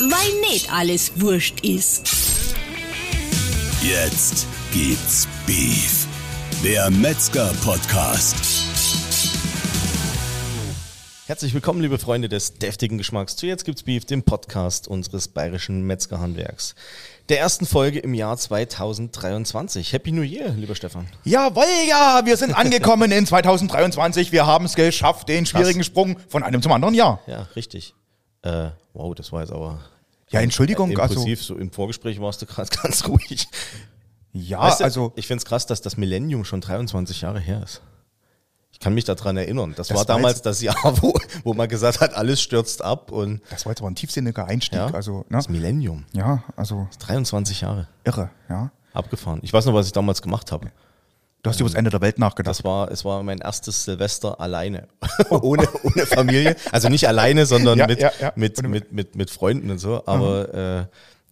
weil nicht alles wurscht ist. Jetzt gibt's Beef. Der Metzger-Podcast. Herzlich willkommen, liebe Freunde des deftigen Geschmacks zu Jetzt gibt's Beef, dem Podcast unseres bayerischen Metzgerhandwerks. Der ersten Folge im Jahr 2023. Happy New Year, lieber Stefan. Jawohl, ja, wir sind angekommen in 2023. Wir haben es geschafft, den schwierigen Sprung von einem zum anderen Jahr. Ja, richtig. Äh, wow, das war jetzt aber Ja, Entschuldigung, also, impulsiv. So im Vorgespräch warst du gerade ganz ruhig. ja, Weißt du, also, ich find's krass, dass das Millennium schon 23 Jahre her ist. Ich kann mich daran erinnern. Das, Das war damals das Jahr, wo, wo man gesagt hat, alles stürzt ab und das war jetzt aber ein tiefsinniger Einstieg, ja, also, ne? das Millennium. Ja, also, 23 Jahre irre, ja. abgefahren. Ich weiß noch, was ich damals gemacht habe. Du hast über das Ende der Welt nachgedacht. Das war, es war mein erstes Silvester alleine. ohne, ohne Familie. Also nicht alleine, sondern Ja, mit, ja, ja. Mit, mit, mit, mit Freunden und so. Aber äh,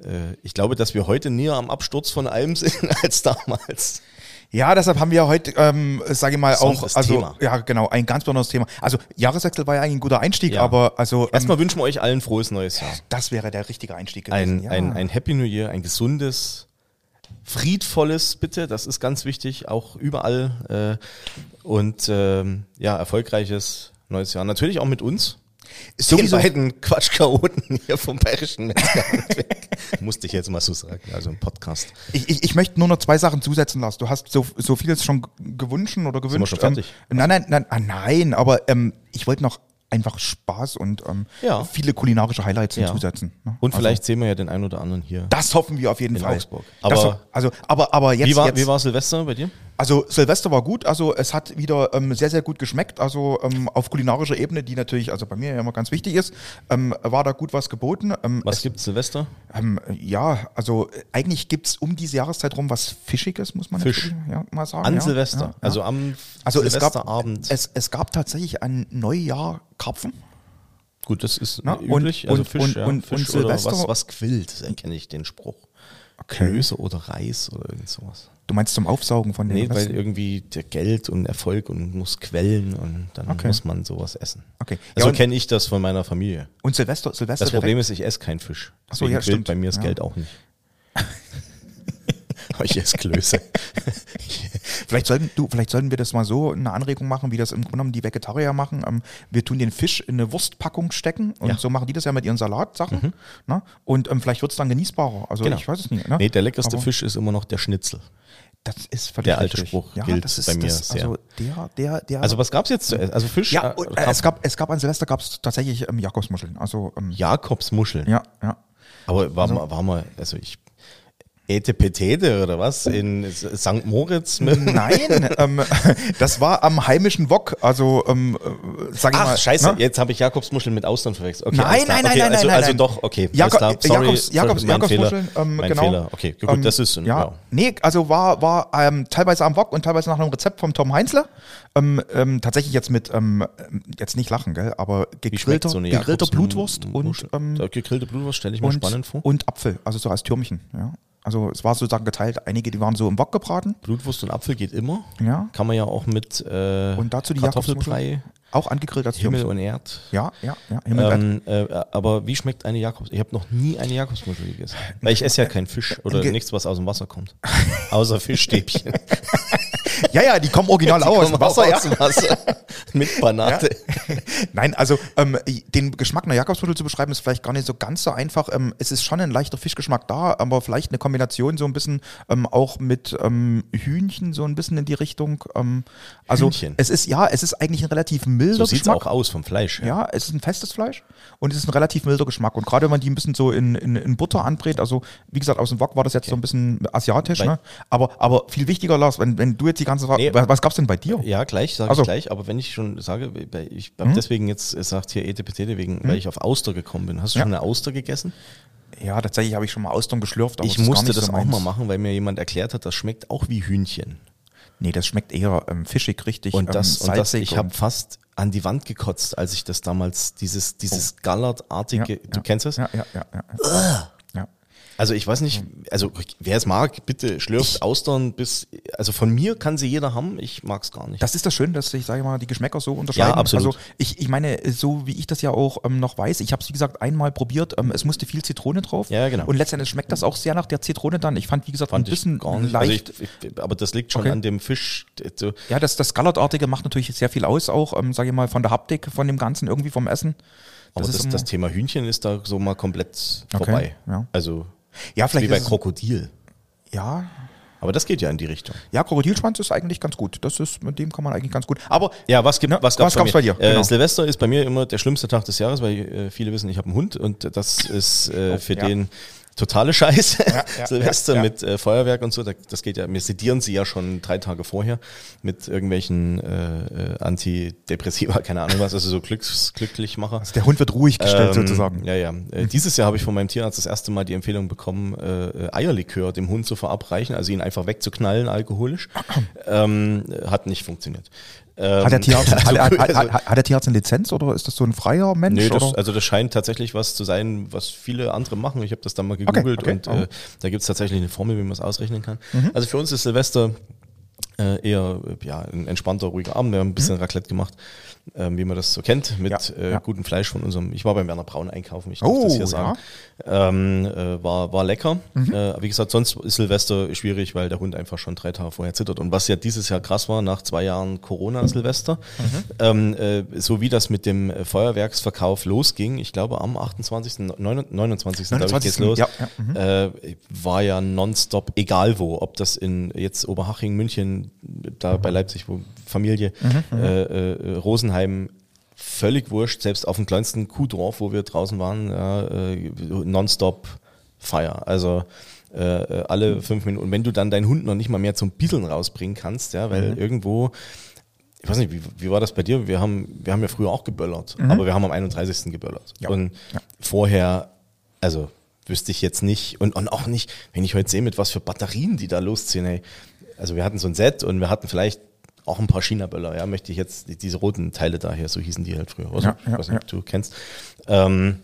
äh, ich glaube, dass wir heute näher am Absturz von allem sind als damals. Ja, deshalb haben wir heute, ähm, sage ich mal, auch, Besonderes also, Thema. ja, genau, ein ganz besonderes Thema. Also, Jahreswechsel war ja eigentlich ein guter Einstieg, Ja. aber, also, ähm, Erstmal wünschen wir euch allen frohes neues Jahr. das wäre der richtige Einstieg gewesen. Ein, ja. ein, ein Happy New Year, ein gesundes, friedvolles, bitte, das ist ganz wichtig, auch überall. Äh, und ähm, ja, erfolgreiches neues Jahr. Natürlich auch mit uns. Sowieso. Den beiden Quatschchaoten hier vom Bayerischen Metzgerhandwerk. Musste ich jetzt mal so sagen, also im Podcast. Ich, ich, ich möchte nur noch zwei Sachen zusetzen lassen. Du hast so, so vieles schon gewünscht oder gewünscht. wir schon fertig? Ähm, nein, nein, nein, ah, nein, aber ähm, ich wollte noch einfach Spaß und ähm, Ja. viele kulinarische Highlights hinzusetzen. ne? Und Also, vielleicht sehen wir ja den einen oder anderen hier. das hoffen wir auf jeden in Fall. Augsburg. Das Aber- ho- also, aber, aber jetzt, Wie war, jetzt wie war Silvester bei dir? Also Silvester war gut, also es hat wieder ähm, sehr, sehr gut geschmeckt, also ähm, auf kulinarischer Ebene, die natürlich, also bei mir ja immer ganz wichtig ist, ähm, war da gut was geboten. Ähm, Was gibt's Silvester? ähm, ja, also äh, eigentlich gibt's um diese Jahreszeit rum was Fischiges, muss man Fisch. natürlich, ja, mal sagen. An ja, Silvester, ja, ja. also am Also es gab, Silvesterabend. es, es gab tatsächlich ein Neujahr Karpfen. Gut, das ist Na, üblich. und- also und- Fisch, und- ja, und- Fisch und Silvester- was, was quillt, kenne ich den Spruch. Okay. Klöße oder Reis oder irgend sowas. Du meinst zum Aufsaugen von den Nee, weil irgendwie der Geld und Erfolg und muss quellen und dann Okay. muss man sowas essen. Okay. So Ja, und- kenne ich das von meiner Familie. Und Silvester, Silvester Das Problem direkt- ist, ich esse keinen Fisch. Ach so, Deswegen ja, stimmt. bei mir das Ja. Geld auch nicht. Ich esse Klöße. Vielleicht sollten, du, vielleicht sollten wir das mal so eine Anregung machen, wie das im Grunde genommen die Vegetarier machen. Ähm, wir tun den Fisch in eine Wurstpackung stecken und Ja. Mhm. so machen die das ja mit ihren Salatsachen. Ne? Und ähm, vielleicht wird es dann genießbarer. Also Genau. ich weiß es nicht. Ne? Nee, der leckerste Aber Fisch ist immer noch der Schnitzel. Das ist völlig Der alte richtig. Spruch ja, gilt das ist, bei mir das, sehr. Also der, der, der. Also was gab's jetzt zu essen? Also Fisch? ja, äh, und, äh, es gab, es gab an Silvester gab es tatsächlich ähm, Jakobsmuscheln. Also ähm, Jakobsmuscheln. ja, ja. Aber war, mal, war mal, also ich, Ete Petete oder was? In St. Moritz? Mit Nein, ähm, das war am heimischen Wok, also ähm, äh, sag ich Ach, mal. scheiße, ne? jetzt habe ich Jakobsmuscheln mit Austern verwechselt. Okay, Nein, nein, nein, okay, nein, also, nein, Also nein. doch, okay. Klar. Sorry, Jakobs, Jakobs, mein Fehler. Jakobsmuscheln, ähm, mein genau. Fehler. Okay, gut, Ähm, das ist, ja, ja. nee, also war war ähm, teilweise am Wok und teilweise nach einem Rezept vom Tom Heinzler. Ähm, ähm, tatsächlich jetzt mit ähm, jetzt nicht lachen, gell, aber gegrillter, so gegrillter Blutwurst und ähm, gegrillte Blutwurst stelle ich mir und, spannend vor. und Apfel, also so als Türmchen. Ja, also es war sozusagen geteilt. Einige, die waren so im Wok gebraten. Blutwurst und Apfel geht immer. Ja. Kann man ja auch mit äh, Und dazu die Kartoffelbrei. Auch angegrillt als Himmel und Erd. Ja, ja, ja. Himmelbett. Ähm, äh, aber wie schmeckt eine Jakobs? Ich habe noch nie eine Jakobsmuschel gegessen. Weil ich esse ja keinen Fisch oder nichts, was aus dem Wasser kommt. Außer Fischstäbchen. ja, ja, die kommen original Die auch aus kommen dem Wasser. Ja. aus dem Wasser. Mit Banate. Nein, also ähm, den Geschmack einer Jakobsmuschel zu beschreiben, ist vielleicht gar nicht so ganz so einfach. Ähm, es ist schon ein leichter Fischgeschmack da, aber vielleicht eine Kombination so ein bisschen ähm, auch mit ähm, Hühnchen so ein bisschen in die Richtung. Ähm, also Hühnchen? es ist ja, es ist eigentlich ein relativ milder So Geschmack. auch aus vom Fleisch. her. Ja, es ist ein festes Fleisch und es ist ein relativ milder Geschmack. Und gerade wenn man die ein bisschen so in, in, in Butter anbrät, also wie gesagt, aus dem Wok war das jetzt so ein bisschen asiatisch, Weil- ne? aber, aber viel wichtiger, Lars, wenn, wenn du jetzt die ganze Frage, Nee. was, was gab's denn bei dir? Ja, gleich, sage Also- ich gleich. Aber wenn ich schon sage, ich habe deswegen jetzt gesagt hier Etepetete, wegen, weil ich auf Auster gekommen bin. Hast du Ja. schon eine Auster gegessen? Ja, tatsächlich habe ich schon mal Austern geschlürft, aber ich das musste das so auch meins. mal machen, weil mir jemand erklärt hat, das schmeckt auch wie Hühnchen. Nee, das schmeckt eher ähm, fischig, richtig. Und das, ähm, und das ich habe fast an die Wand gekotzt, als ich das damals, dieses, dieses Gallertartige, Oh. Ja, du ja. kennst das? Ja. ja, ja. ja. Also ich weiß nicht, also wer es mag, bitte schlürft Austern bis, also von mir kann sie jeder haben, ich mag es gar nicht. Das ist das Schöne, dass sich, sage ich mal, die Geschmäcker so unterscheiden. Ja, absolut. Also ich, ich meine, so wie ich das ja auch ähm, noch weiß, ich habe es wie gesagt einmal probiert, ähm, es musste viel Zitrone drauf. Ja, genau. Und letztendlich schmeckt das auch sehr nach der Zitrone dann. Ich fand, wie gesagt, Fand ein bisschen ich gar nicht. leicht. Also ich, ich, aber das liegt schon Okay. an dem Fisch. So, ja, das, das Gallertartige macht natürlich sehr viel aus, auch, ähm, sage ich mal, von der Haptik, von dem Ganzen, irgendwie vom Essen. aber das, das Thema Hühnchen ist da so mal komplett vorbei. ja. Also ja, wie vielleicht bei ist es, Krokodil. ja, Aber das geht ja in die Richtung. ja, Krokodilschwanz ist eigentlich ganz gut. Das ist, mit dem kann man eigentlich ganz gut. Aber Ja, was gibt Ne, was was gab's, gab's bei dir? Äh, Genau. Silvester ist bei mir immer der schlimmste Tag des Jahres, weil äh, viele wissen, ich habe einen Hund und das ist äh, für ja. den totale Scheiße. ja, Silvester ja, ja. mit äh, Feuerwerk und so, da, das geht ja, wir sedieren sie ja schon drei Tage vorher mit irgendwelchen äh, äh, Antidepressiva, keine Ahnung was, also so Glücks, Glücklichmacher. der Hund wird ruhig gestellt Ähm, sozusagen. Ja, ja. Äh, dieses Jahr habe ich von meinem Tierarzt das erste Mal die Empfehlung bekommen, äh, äh, Eierlikör dem Hund zu verabreichen, also ihn einfach wegzuknallen alkoholisch. ähm, äh, hat nicht funktioniert. Ähm, Hat der, Tierarzt, hat, also, hat, hat, hat, hat der Tierarzt eine Lizenz oder ist das so ein freier Mensch? Nee, das, oder? also das scheint tatsächlich was zu sein, was viele andere machen. Ich habe das dann mal gegoogelt okay. und Oh. Mhm. äh, da gibt es tatsächlich eine Formel, wie man es ausrechnen kann. Also für uns ist Silvester äh, eher äh, ja, ein entspannter, ruhiger Abend. Wir haben ein bisschen Raclette gemacht, ähm, wie man das so kennt, mit Mhm. Ja, äh, ja. gutem Fleisch von unserem. Ich war beim Werner Braun einkaufen, ich darf Oh, das hier ja. sagen. Ähm, äh, war, war lecker. Mhm. Äh, wie gesagt, sonst ist Silvester schwierig, weil der Hund einfach schon drei Tage vorher zittert. Und was ja dieses Jahr krass war, nach zwei Jahren Corona-Silvester, Mhm. ähm, äh, so wie das mit dem äh, Feuerwerksverkauf losging, ich glaube am 28., 29. 29. glaube ich, geht's 29.. los, Ja, ja, mhm. äh, war ja nonstop, egal wo, ob das in jetzt Oberhaching, München, da bei Leipzig, wo Familie, Mhm, Rosenheim, völlig wurscht, selbst auf dem kleinsten Kuhdorf, wo wir draußen waren, äh, nonstop Feier. Also äh, äh, alle fünf Minuten. Und wenn du dann deinen Hund noch nicht mal mehr zum Bisseln rausbringen kannst, ja, weil Mhm. irgendwo, ich weiß nicht, wie, wie war das bei dir? Wir haben, wir haben ja früher auch geböllert, Mhm. aber wir haben am 31. geböllert. Ja. Und Ja. vorher, also wüsste ich jetzt nicht und, und auch nicht, wenn ich heute sehe, mit was für Batterien die da losziehen, ey. Also wir hatten so ein Set und wir hatten vielleicht auch ein paar China-Böller, ja, möchte ich jetzt, die- diese roten Teile daher, so hießen die halt früher, oder? Ja, ja, weiß nicht, ob du kennst. Ähm,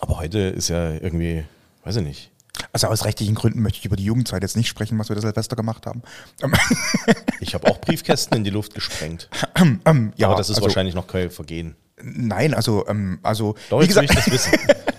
aber heute ist ja irgendwie, weiß ich nicht. Also aus rechtlichen Gründen möchte ich über die Jugendzeit jetzt nicht sprechen, was wir das Silvester gemacht haben. Ähm, Ich habe auch Briefkästen in die Luft gesprengt. ähm, ja, aber das ist also, wahrscheinlich noch kein Vergehen. Nein, also, ähm, also Doch, wie will ich gesagt, das wissen.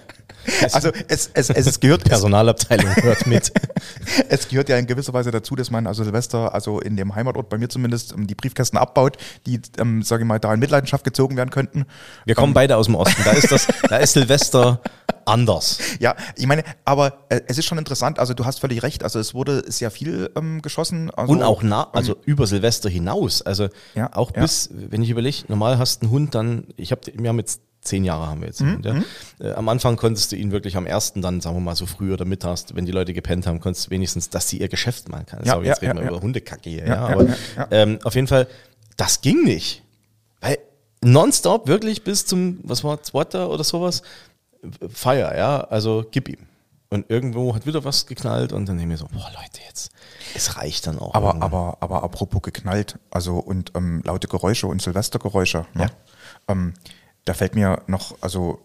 also es, es, es, gehört, Personalabteilung hört mit. es gehört ja in gewisser Weise dazu, dass man also Silvester, also in dem Heimatort bei mir zumindest, ähm, die Briefkästen abbaut, die, ähm, sage ich mal, da in Mitleidenschaft gezogen werden könnten. Wir kommen beide aus dem Osten. Da ist das, da ist Silvester anders. Ja, ich meine, aber äh, es ist schon interessant, also du hast völlig recht, also es wurde sehr viel ähm, geschossen. Also, Und auch nah, also über Silvester hinaus. Also Ja, auch ja. bis, wenn ich überlege, normal hast du einen Hund dann, ich habe, wir haben jetzt zehn Jahre haben wir jetzt. Mhm, ja. Äh, am Anfang konntest du ihn wirklich am ersten dann, sagen wir mal so früh oder mittags, wenn die Leute gepennt haben, konntest du wenigstens, dass sie ihr Geschäft machen kann. Ja, Sorry, jetzt ja, reden wir über Hundekacke hier. Ja, aber. Ähm, auf jeden Fall, das ging nicht. Weil nonstop wirklich bis zum, was war, zweiter oder sowas, Feier, ja, also gib ihm. Und irgendwo hat wieder was geknallt und dann denke ich mir so, boah Leute, jetzt, es reicht dann auch. Aber, irgendwann. aber, aber apropos geknallt, also und ähm, laute Geräusche und Silvestergeräusche. Ne? Ja. Ähm, da fällt mir noch also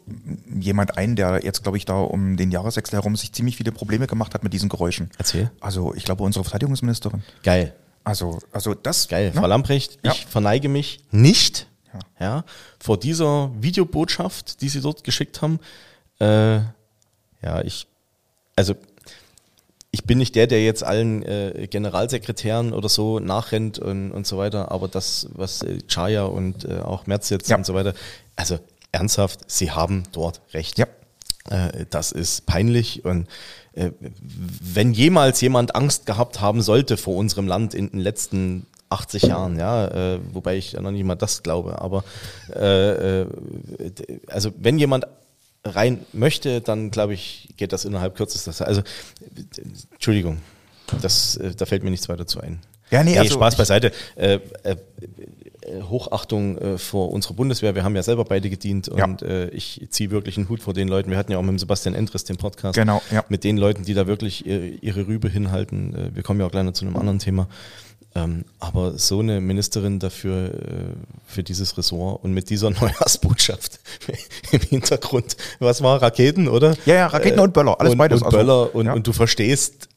jemand ein, der jetzt, glaube ich, da um den Jahreswechsel herum sich ziemlich viele Probleme gemacht hat mit diesen Geräuschen. Erzähl. Also ich glaube, unsere Verteidigungsministerin. Geil. Also, also das. Geil. ne? Frau Lamprecht, Ja. ich verneige mich nicht Ja. ja. vor dieser Videobotschaft, die Sie dort geschickt haben. Äh, ja, ich, also ich bin nicht der, der jetzt allen äh, Generalsekretären oder so nachrennt und, und so weiter, aber das, was äh, Chaya und äh, auch Merz jetzt Ja. und so weiter, also ernsthaft, Sie haben dort recht. Ja. Äh, das ist peinlich und äh, wenn jemals jemand Angst gehabt haben sollte vor unserem Land in den letzten 80 Jahren, ja, äh, wobei ich ja noch nicht mal das glaube, aber also wenn jemand rein möchte, dann glaube ich, geht das innerhalb kürzester Zeit. Also Entschuldigung, das, da fällt mir nichts weiter zu ein. Ja, nee, also Spaß beiseite. Äh, äh, Hochachtung äh, vor unserer Bundeswehr. Wir haben ja selber beide gedient Ja. und äh, ich ziehe wirklich einen Hut vor den Leuten. Wir hatten ja auch mit dem Sebastian Endres den Podcast. Genau, ja. Mit den Leuten, die da wirklich ihre, Rübe hinhalten. Äh, wir kommen ja auch gleich noch zu einem anderen Thema. Ähm, aber so eine Ministerin dafür, äh, für dieses Ressort und mit dieser Neujahrsbotschaft im Hintergrund, was war, Raketen, oder? Ja, ja, Raketen und Böller, alles und, beides. Und Also, Böller und, ja. und du verstehst Ja.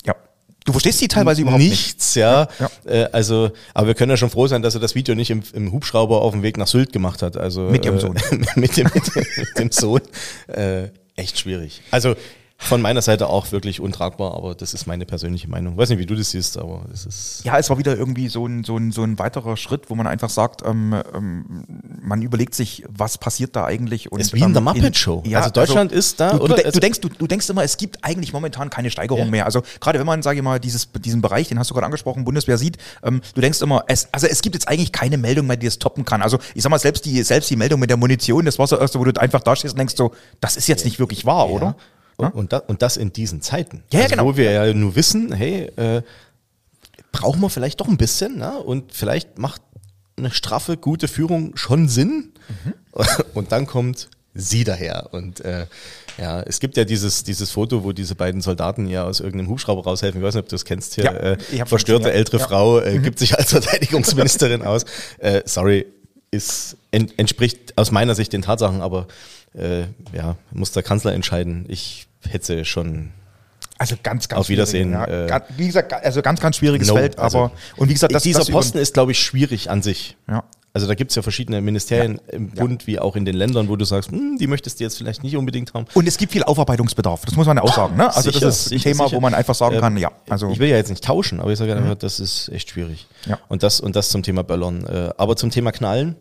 Du verstehst die teilweise überhaupt nicht. nichts, ja. Ja, Äh, also, aber wir können ja schon froh sein, dass er das Video nicht im, im Hubschrauber auf dem Weg nach Sylt gemacht hat. Also Mit ihrem äh, Sohn. mit, dem, mit, dem, mit dem Sohn. Äh, echt schwierig. Also von meiner Seite auch wirklich untragbar, aber das ist meine persönliche Meinung. Weiß nicht, wie du das siehst, aber es ist. Ja, es war wieder irgendwie so ein, so ein, so ein weiterer Schritt, wo man einfach sagt, ähm, ähm, man überlegt sich, was passiert da eigentlich. Und, Ist wie in der ähm, Muppet Show. Ja, Also Deutschland ist da, Du, oder? de- Also- du, denkst, du, du denkst immer, es gibt eigentlich momentan keine Steigerung Ja. mehr. Also gerade wenn man, sage ich mal, dieses, diesen Bereich, den hast du gerade angesprochen, Bundeswehr sieht, ähm, du denkst immer, es, also es gibt jetzt eigentlich keine Meldung mehr, die das toppen kann. Also ich sag mal, selbst die, selbst die Meldung mit der Munition, das war so erst, wo du einfach da stehst und denkst so, das ist jetzt nicht wirklich wahr, oder? Und, und, das, und das in diesen Zeiten. Ja, also, genau. Wo wir ja nur wissen, hey, äh, brauchen wir vielleicht doch ein bisschen, ne? und vielleicht macht eine straffe, gute Führung schon Sinn. Mhm. Und dann kommt sie daher. Und äh, ja, es gibt ja dieses, dieses Foto, wo diese beiden Soldaten ja aus irgendeinem Hubschrauber raushelfen. Ich weiß nicht, ob du das kennst hier. Ja, äh, verstörte ältere Ja. Mhm. Frau äh, gibt sich als Verteidigungsministerin aus. Äh, sorry, ist, en, entspricht aus meiner Sicht den Tatsachen, aber äh, ja, muss der Kanzler entscheiden. Ich hätte schon Also ganz, ganz Auf Wiedersehen, Ja. äh, wie gesagt, also ganz, ganz schwieriges No, Feld, also, aber und wie gesagt, das, dieser das Posten ist, glaube ich, schwierig an sich. Ja. Also da gibt es ja verschiedene Ministerien im Bund wie auch in den Ländern, wo du sagst, hm, die möchtest du jetzt vielleicht nicht unbedingt haben. Und es gibt viel Aufarbeitungsbedarf, das muss man ja auch sagen. Ne? Also Sicher, das ist ein sicher, Thema, sicher. wo man einfach sagen Ähm, kann, ja. Also ich will ja jetzt nicht tauschen, aber ich sage einfach, das ist echt schwierig. Ja. Und das und das zum Thema Böllern. Äh, aber zum Thema Knallen.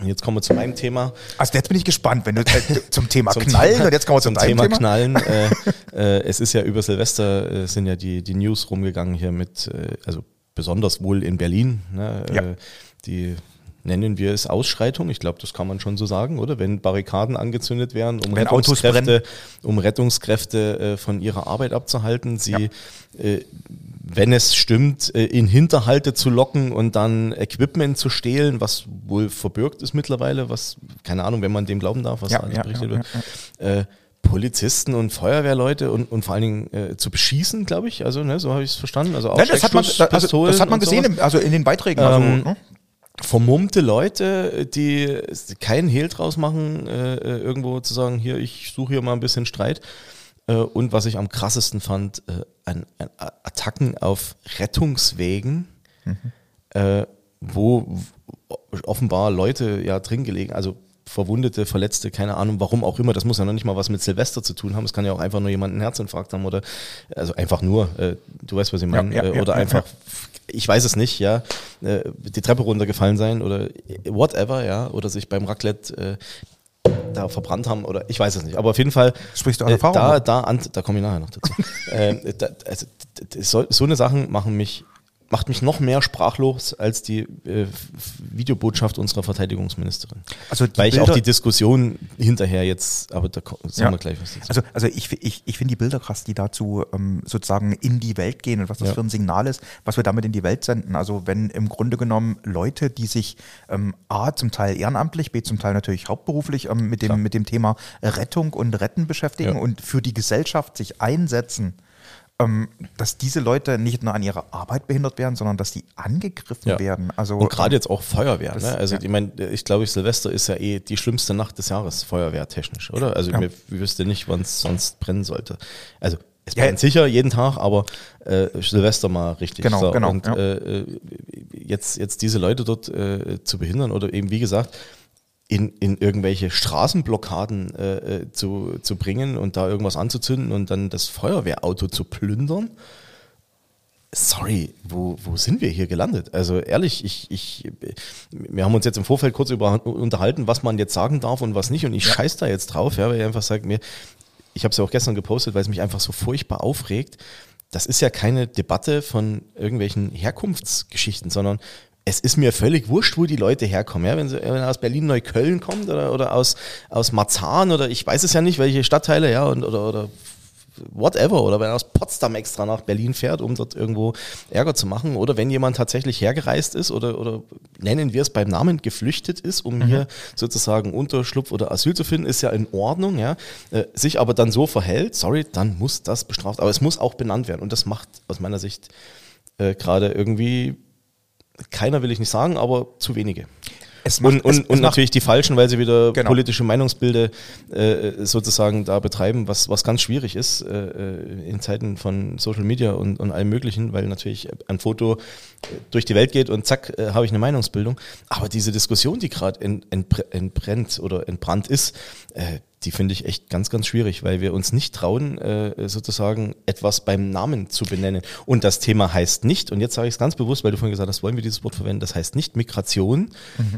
Und Jetzt kommen wir zu meinem Thema. also jetzt bin ich gespannt, wenn du äh, zum Thema Zum Knallen Thema- und jetzt kommen wir zum, zum Thema, Thema. Knallen. Äh, äh, es ist ja über Silvester äh, sind ja die, die News rumgegangen hier mit, äh, also besonders wohl in Berlin. Ne, Ja. äh, die nennen wir es Ausschreitung. Ich glaube, das kann man schon so sagen, oder? Wenn Barrikaden angezündet werden, um Wenn Rettungskräfte, um Rettungskräfte äh, von ihrer Arbeit abzuhalten, sie, Ja. äh, wenn es stimmt, äh, in Hinterhalte zu locken und dann Equipment zu stehlen, was wohl verbürgt ist mittlerweile, was, keine Ahnung, wenn man dem glauben darf, was Ja, da ja, berichtet ja, wird. Äh, Polizisten und Feuerwehrleute und, und vor allen Dingen äh, zu beschießen, glaube ich. Also, ne, so habe ich es verstanden. Also auch Nein, das hat man, also, das hat man gesehen, im, also in den Beiträgen. Also, Ähm, ne? vermummte Leute, die keinen Hehl draus machen, äh, äh, irgendwo zu sagen, hier, ich suche hier mal ein bisschen Streit. Äh, und was ich am krassesten fand, äh, an, an Attacken auf Rettungswegen, äh, wo offenbar Leute ja drin gelegen, also Verwundete, Verletzte, keine Ahnung, warum auch immer. Das muss ja noch nicht mal was mit Silvester zu tun haben. Es kann ja auch einfach nur jemand einen Herzinfarkt haben oder, also einfach nur, äh, du weißt, was ich meine, Ja, ja, äh, oder ja, einfach, ich weiß es nicht, ja, äh, die Treppe runtergefallen sein oder whatever, ja, oder sich beim Raclette da verbrannt haben oder ich weiß es nicht. Aber auf jeden Fall, Sprichst du äh, Erfahrung? da, da, an, da komme ich nachher noch dazu. äh, da, also, so, so eine Sachen machen mich, macht mich noch mehr sprachlos als die äh, Videobotschaft unserer Verteidigungsministerin. Also Weil ich auch Bilder- die Diskussion hinterher jetzt, aber da sagen Ja. wir gleich was dazu. Also, also ich, ich, ich finde die Bilder krass, die dazu ähm, sozusagen in die Welt gehen und was das Ja. für ein Signal ist, was wir damit in die Welt senden. Also wenn im Grunde genommen Leute, die sich ähm, A zum Teil ehrenamtlich, B zum Teil natürlich hauptberuflich ähm, mit, dem, mit dem Thema Rettung und Retten beschäftigen Ja. und für die Gesellschaft sich einsetzen, dass diese Leute nicht nur an ihrer Arbeit behindert werden, sondern dass die angegriffen Ja. werden. Also Und gerade ähm, jetzt auch Feuerwehr. das- ne? Also ja. ich meine, ich glaube, Silvester ist ja eh die schlimmste Nacht des Jahres, feuerwehrtechnisch, oder? Also Ja. ich wüsste nicht, wann es sonst brennen sollte. Also es brennt ja. sicher jeden Tag, aber äh, Silvester mal richtig. Genau, genau, Und äh, äh, jetzt, jetzt diese Leute dort äh, zu behindern oder eben, wie gesagt, in, in irgendwelche Straßenblockaden äh, äh, zu, zu bringen und da irgendwas anzuzünden und dann das Feuerwehrauto zu plündern sorry, wo, wo sind wir hier gelandet? Also ehrlich, ich, ich, wir haben uns jetzt im Vorfeld kurz über, unterhalten, was man jetzt sagen darf und was nicht. Und ich scheiß da jetzt drauf, ja, weil ich einfach sage mir, ich habe es ja auch gestern gepostet, weil es mich einfach so furchtbar aufregt. Das ist ja keine Debatte von irgendwelchen Herkunftsgeschichten, sondern es ist mir völlig wurscht, wo die Leute herkommen. Ja? Wenn sie wenn er aus Berlin-Neukölln kommt oder, oder aus, aus Marzahn oder ich weiß es ja nicht, welche Stadtteile, ja, und, oder, oder whatever, oder wenn er aus Potsdam extra nach Berlin fährt, um dort irgendwo Ärger zu machen, oder wenn jemand tatsächlich hergereist ist oder, oder nennen wir es beim Namen geflüchtet ist, um hier sozusagen Unterschlupf oder Asyl zu finden, ist ja in Ordnung, ja, äh, sich aber dann so verhält, sorry, dann muss das bestraft, aber es muss auch benannt werden und das macht aus meiner Sicht äh, gerade irgendwie keiner will ich nicht sagen, aber zu wenige. Macht- und und, es- es und natürlich die Falschen, weil sie wieder Genau. politische Meinungsbilder äh, sozusagen da betreiben, was, was ganz schwierig ist äh, äh, in Zeiten von Social Media und, und allem Möglichen, weil natürlich ein Foto äh, durch die Welt geht und zack, äh, habe ich eine Meinungsbildung. Aber diese Diskussion, die gerade ent, entbr- entbrennt oder entbrannt ist, äh, die finde ich echt ganz, ganz schwierig, weil wir uns nicht trauen, äh, sozusagen etwas beim Namen zu benennen. Und das Thema heißt nicht, und jetzt sage ich es ganz bewusst, weil du vorhin gesagt hast, wollen wir dieses Wort verwenden, das heißt nicht Migration,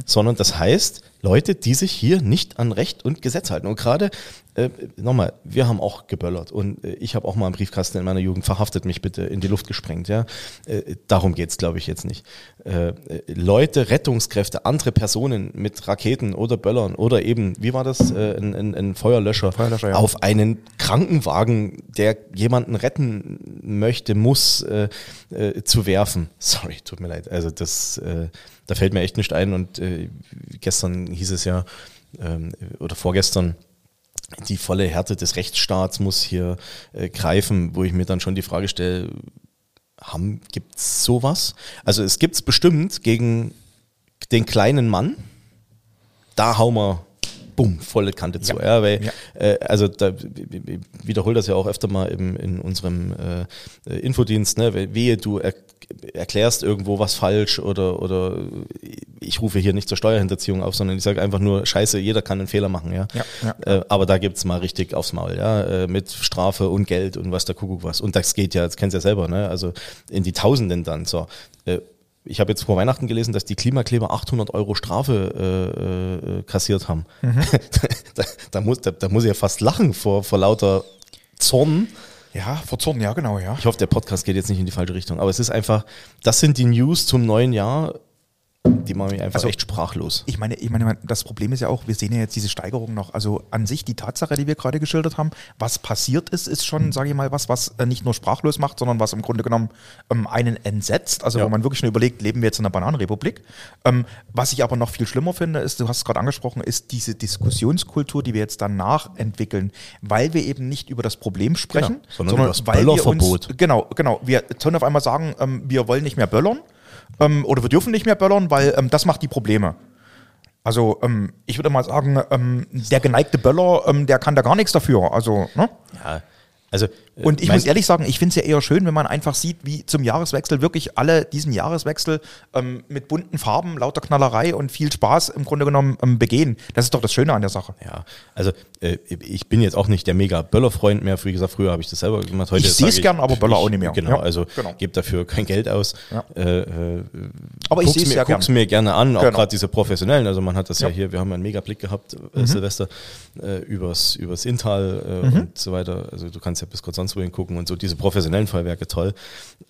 sondern das heißt Leute, die sich hier nicht an Recht und Gesetz halten. Und gerade, äh, nochmal, wir haben auch geböllert und äh, ich habe auch mal einen Briefkasten in meiner Jugend verhaftet, mich bitte in die Luft gesprengt. Ja, äh, Darum geht's, glaube ich, jetzt nicht. Äh, äh, Leute, Rettungskräfte, andere Personen mit Raketen oder Böllern oder eben, wie war das, äh, ein, ein, ein Feuerlöscher, Feuerlöscher, ja. auf einen Krankenwagen, der jemanden retten möchte, muss, äh, äh, zu werfen. Sorry, tut mir leid. Also das, äh, da fällt mir echt nicht ein. Und äh, gestern hieß es ja, ähm, oder vorgestern, die volle Härte des Rechtsstaats muss hier äh, greifen, wo ich mir dann schon die Frage stelle, haben, gibt's sowas? Also es gibt's bestimmt gegen den kleinen Mann, da hauen wir bumm, volle Kante zu. Ja, weil, Ja. Äh, also da ich wiederhole das ja auch öfter mal im, in unserem äh, Infodienst, ne? Wehe, du erklärst irgendwo was falsch oder, oder ich rufe hier nicht zur Steuerhinterziehung auf, sondern ich sage einfach nur, scheiße, jeder kann einen Fehler machen, ja. Ja, ja. Äh, aber da gibt's mal richtig aufs Maul, ja, äh, mit Strafe und Geld und was der Kuckuck was. Und das geht ja, das kennst du ja selber, ne? Also in die Tausenden dann. So. Äh, ich habe jetzt vor Weihnachten gelesen, dass die Klimakleber 800 Euro Strafe äh, äh, kassiert haben. da, da, muss, da, da muss ich ja fast lachen vor, vor lauter Zorn. Ja, vor Zorn, ja, genau, ja. Ich hoffe, der Podcast geht jetzt nicht in die falsche Richtung. Aber es ist einfach, das sind die News zum neuen Jahr, die machen mich einfach Also- echt sprachlos. Ich meine, ich meine, das Problem ist ja auch, wir sehen ja jetzt diese Steigerung noch. Also an sich die Tatsache, die wir gerade geschildert haben, was passiert ist, ist schon, sage ich mal, was, was äh, nicht nur sprachlos macht, sondern was im Grunde genommen ähm, einen entsetzt. Also Ja. wo man wirklich schon überlegt, leben wir jetzt in einer Bananenrepublik. Ähm, was ich aber noch viel schlimmer finde, ist, du hast es gerade angesprochen, ist diese Diskussionskultur, die wir jetzt danach entwickeln, weil wir eben nicht über das Problem sprechen, Genau, sondern über das weil wir uns, Böllerverbot. genau, genau, wir können auf einmal sagen, ähm, wir wollen nicht mehr böllern ähm, oder wir dürfen nicht mehr böllern, weil ähm, das macht die Probleme. Also ähm, ich würde mal sagen, ähm, der geneigte Böller, ähm, der kann da gar nichts dafür. Also, ne? Ja, also, äh, Und ich muss ehrlich sagen, ich finde es ja eher schön, wenn man einfach sieht, wie zum Jahreswechsel wirklich alle diesen Jahreswechsel ähm, mit bunten Farben, lauter Knallerei und viel Spaß im Grunde genommen ähm, begehen. Das ist doch das Schöne an der Sache. Ja, also äh, ich bin jetzt auch nicht der mega Böller-Freund mehr. Wie gesagt, früher habe ich das selber gemacht. Heute Ich seh's sage gern, aber Böller ich- auch nicht mehr. Genau, Ja, also genau. gebe dafür kein Geld aus. Ja. Äh, äh, Aber ich sehe es mir, ja gern. mir gerne an, auch Genau. gerade diese professionellen. Also man hat das ja, Ja. Mhm. hier, wir haben einen mega Blick gehabt, äh, Silvester, äh, übers, übers Intal Mhm. und so weiter. Also du kannst ja bis kurz sonst wohin gucken und so diese professionellen Feuerwerke toll.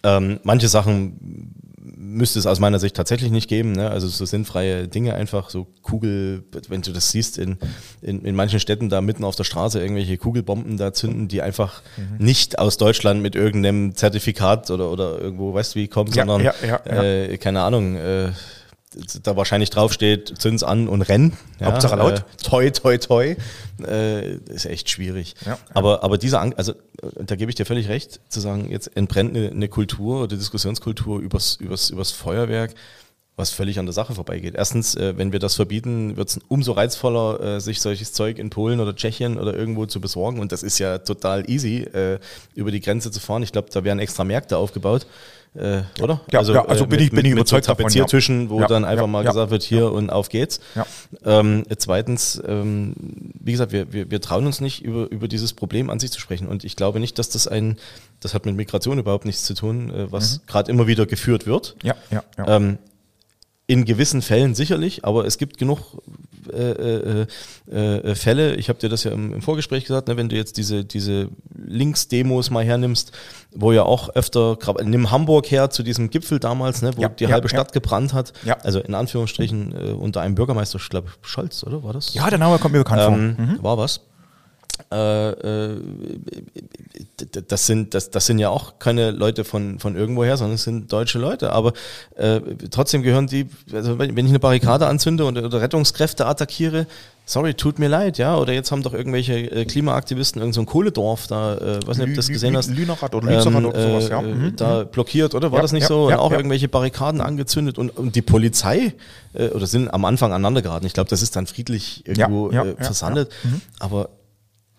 Ähm, manche Sachen müsste es aus meiner Sicht tatsächlich nicht geben. Ne? Also so sinnfreie Dinge einfach, so Kugel, wenn du das siehst in, in, in manchen Städten da mitten auf der Straße irgendwelche Kugelbomben da zünden, die einfach Mhm. nicht aus Deutschland mit irgendeinem Zertifikat oder, oder irgendwo, weißt du wie, kommen, Ja, sondern ja, ja, ja. Äh, keine Ahnung, äh, da wahrscheinlich draufsteht, zünd's an und renn. Ja, Hauptsache laut. Äh, toi, toi, toi. Äh, ist echt schwierig. Ja. Aber, aber diese Angst, also äh, da gebe ich dir völlig recht, zu sagen, jetzt entbrennt eine, eine Kultur oder Diskussionskultur übers, übers, übers Feuerwerk, was völlig an der Sache vorbeigeht. Erstens, äh, wenn wir das verbieten, wird es umso reizvoller, äh, sich solches Zeug in Polen oder Tschechien oder irgendwo zu besorgen. Und das ist ja total easy, äh, über die Grenze zu fahren. Ich glaube, da werden extra Märkte aufgebaut. Äh, oder? Ja, ja, also bin ich- bin ich überzeugt so davon, ja. Tapeziertischen, wo Ja, dann einfach mal gesagt wird, hier und auf geht's. Ähm, zweitens, ähm, wie gesagt, wir, wir, wir trauen uns nicht, über, über dieses Problem an sich zu sprechen. Und ich glaube nicht, dass das ein, das hat mit Migration überhaupt nichts zu tun, äh, was gerade immer wieder geführt wird. Ja, ja, ja. Ähm, in gewissen Fällen sicherlich, aber es gibt genug äh, äh, äh, Fälle, ich habe dir das ja im, im Vorgespräch gesagt, ne, wenn du jetzt diese, diese Links-Demos mal hernimmst, wo ja auch öfter, nimm Hamburg her zu diesem Gipfel damals, ne, wo Ja, die ja, halbe ja. Stadt gebrannt hat, also in Anführungsstrichen äh, unter einem Bürgermeister, ich glaube Scholz, oder war das? ja, der Name kommt mir bekannt ähm, vor. Mhm. war was. Äh, äh, das sind das, das sind ja auch keine Leute von von irgendwoher, sondern es sind deutsche Leute. Aber äh, trotzdem gehören die. Also wenn ich eine Barrikade anzünde und oder Rettungskräfte attackiere, sorry, tut mir leid, ja. Oder jetzt haben doch irgendwelche äh, Klimaaktivisten irgend so ein Kohledorf da, äh, weiß nicht, ob du das gesehen hast. Lünerat oder Lützerath oder sowas, ja. äh, Mhm, Da blockiert, oder? War Ja, das nicht ja, so? ja, und auch irgendwelche Barrikaden angezündet und, und die Polizei äh, oder sind am Anfang aneinander geraten. Ich glaube, das ist dann friedlich irgendwo äh, Mhm. versandet. Aber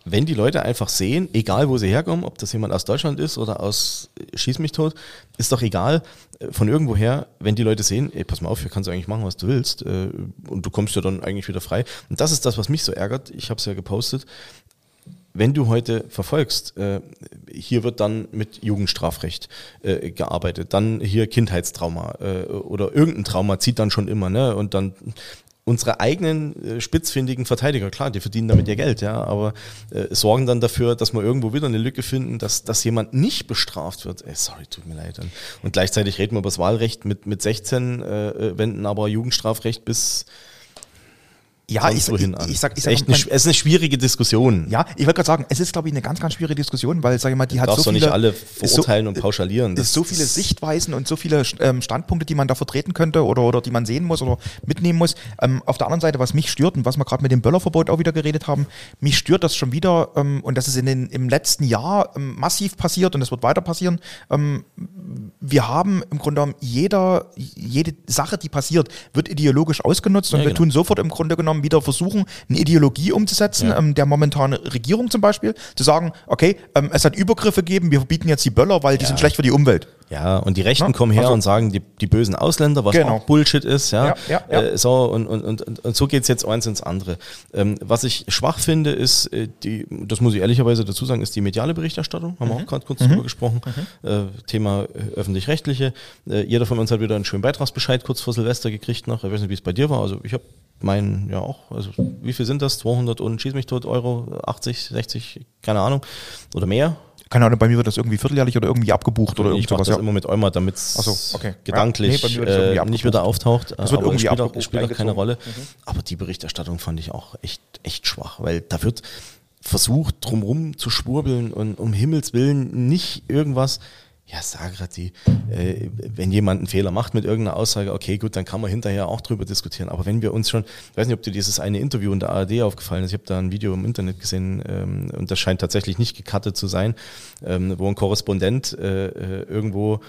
wenn die Leute einfach sehen, egal wo sie herkommen, ob das jemand aus Deutschland ist oder aus äh, Schieß mich tot, ist doch egal, äh, von irgendwoher, wenn die Leute sehen, ey, pass mal auf, hier kannst du eigentlich machen, was du willst äh, und du kommst ja dann eigentlich wieder frei. Und das ist das, was mich so ärgert. Ich habe es ja gepostet. Wenn du heute verfolgst, hier wird dann mit Jugendstrafrecht gearbeitet, dann hier Kindheitstrauma oder irgendein Trauma zieht dann schon immer, ne? Und dann unsere eigenen äh, spitzfindigen Verteidiger, klar, die verdienen damit ihr Geld, ja, aber äh, sorgen dann dafür, dass wir irgendwo wieder eine Lücke finden, dass, dass jemand nicht bestraft wird. Ey, sorry, tut mir leid. Und, gleichzeitig reden wir über das Wahlrecht mit, mit 16, äh, äh, wenden aber Jugendstrafrecht bis Ja, ich, wohin ich, ich sag, ich sag echt eine, man- sch- es ist eine schwierige Diskussion. ja, ich wollte gerade sagen, es ist, glaube ich, eine ganz, ganz schwierige Diskussion, weil, sag ich mal, die Du hat darfst so viele, nicht alle ist so- verurteilen und pauschalieren. Es ist so viele Sichtweisen und so viele ähm, Standpunkte, die man da vertreten könnte oder, oder die man sehen muss oder mitnehmen muss. Ähm, auf der anderen Seite, was mich stört und was wir gerade mit dem Böllerverbot auch wieder geredet haben, mich stört das schon wieder ähm, und das ist in den, im letzten Jahr ähm, massiv passiert und es wird weiter passieren. Ähm, wir haben im Grunde genommen jeder, jede Sache, die passiert, wird ideologisch ausgenutzt und Ja, wir genau. tun sofort im Grunde genommen wieder versuchen, eine Ideologie umzusetzen, Ja. ähm, der momentanen Regierung zum Beispiel, zu sagen, okay, ähm, es hat Übergriffe gegeben, wir verbieten jetzt die Böller, weil die Ja. sind schlecht für die Umwelt. Ja, und die Rechten Ne? kommen her Also- und sagen, die, die bösen Ausländer, was Genau. auch Bullshit ist, ja. Ja, ja, ja. Äh, so, und, und, und, und- so geht's jetzt eins ins andere. Ähm, was ich schwach finde, ist, äh, die, das muss ich ehrlicherweise dazu sagen, ist die mediale Berichterstattung. Haben wir Mhm. auch gerade kurz drüber gesprochen. Äh, Thema äh, öffentlich-rechtliche. Äh, jeder von uns hat wieder einen schönen Beitragsbescheid kurz vor Silvester gekriegt noch. Ich weiß nicht, wie es bei dir war. Also ich habe meinen ja auch, also wie viel sind das? 200 und schieß mich tot Euro, 80, 60, keine Ahnung. Oder mehr. Keine Ahnung, bei mir wird das irgendwie vierteljährlich oder irgendwie abgebucht oder ich irgend mache sowas. das Ja. immer mit Euma, damit es so, okay. gedanklich Ja, nee, äh, nicht wieder auftaucht. Das wird aber irgendwie spielt auch, spielt auch keine. Rolle. Aber die Berichterstattung fand ich auch echt, echt schwach, weil da wird versucht, drumrum zu schwurbeln und um Himmels Willen nicht irgendwas. Ja, Sagrati, äh, wenn jemand einen Fehler macht mit irgendeiner Aussage, okay, gut, dann kann man hinterher auch drüber diskutieren. Aber wenn wir uns schon, ich weiß nicht, ob dir dieses eine Interview in der ARD aufgefallen ist, ich habe da ein Video im Internet gesehen ähm, und das scheint tatsächlich nicht gecuttet zu sein, ähm, wo ein Korrespondent äh, äh, irgendwo